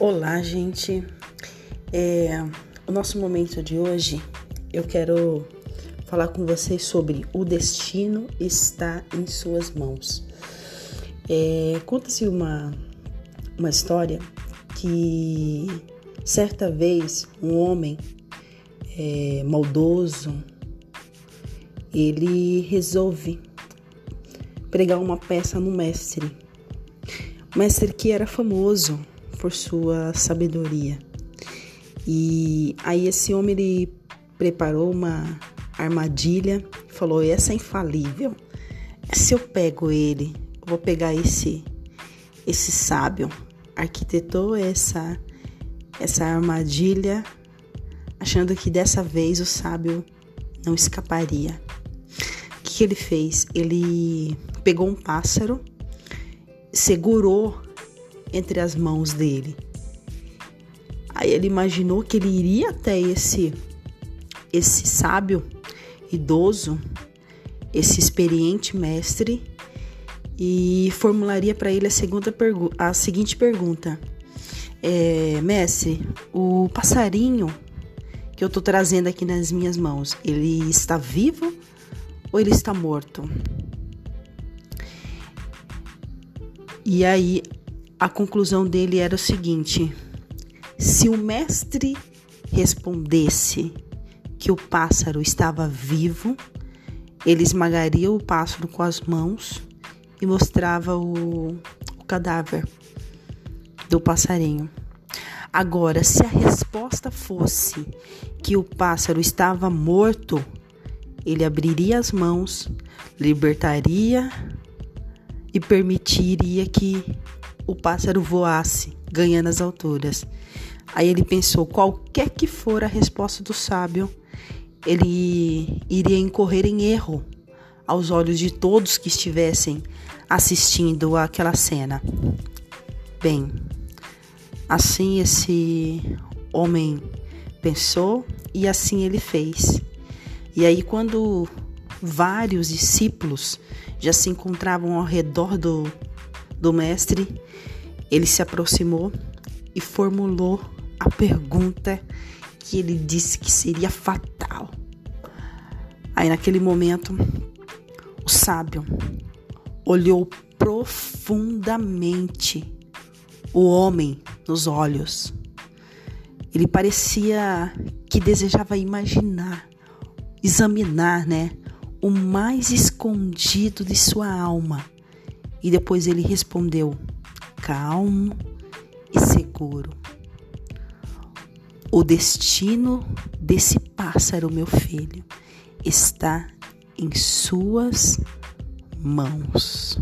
Olá, gente. É, o nosso momento de hoje eu quero falar com vocês sobre o destino está em suas mãos. É, Conta-se uma, uma história que certa vez um homem é, maldoso ele resolve pregar uma peça no mestre. mestre que era famoso por sua sabedoria. E aí esse homem ele preparou uma armadilha, falou: "Essa é infalível. Se eu pego ele, eu vou pegar esse esse sábio arquitetou essa essa armadilha achando que dessa vez o sábio não escaparia. O que, ele fez? Ele pegou um pássaro, segurou entre as mãos dele. Aí ele imaginou que ele iria até esse esse sábio idoso, esse experiente mestre e formularia para ele a, segunda a seguinte pergunta: é, Mestre, o passarinho que eu estou trazendo aqui nas minhas mãos, ele está vivo ou ele está morto? E aí a conclusão dele era o seguinte: se o mestre respondesse que o pássaro estava vivo, ele esmagaria o pássaro com as mãos e mostrava o, o cadáver do passarinho. Agora, se a resposta fosse que o pássaro estava morto, ele abriria as mãos, libertaria e permitiria que o pássaro voasse, ganhando as alturas. Aí ele pensou: qualquer que for a resposta do sábio, ele iria incorrer em erro aos olhos de todos que estivessem assistindo àquela cena. Bem, assim esse homem pensou e assim ele fez. E aí, quando vários discípulos já se encontravam ao redor do, do mestre, ele se aproximou e formulou a pergunta que ele disse que seria fatal. Aí, naquele momento, o sábio olhou profundamente o homem nos olhos. Ele parecia que desejava imaginar, examinar, né, o mais escondido de sua alma. E depois ele respondeu: calmo e seguro. O destino desse pássaro, meu filho, está em suas mãos.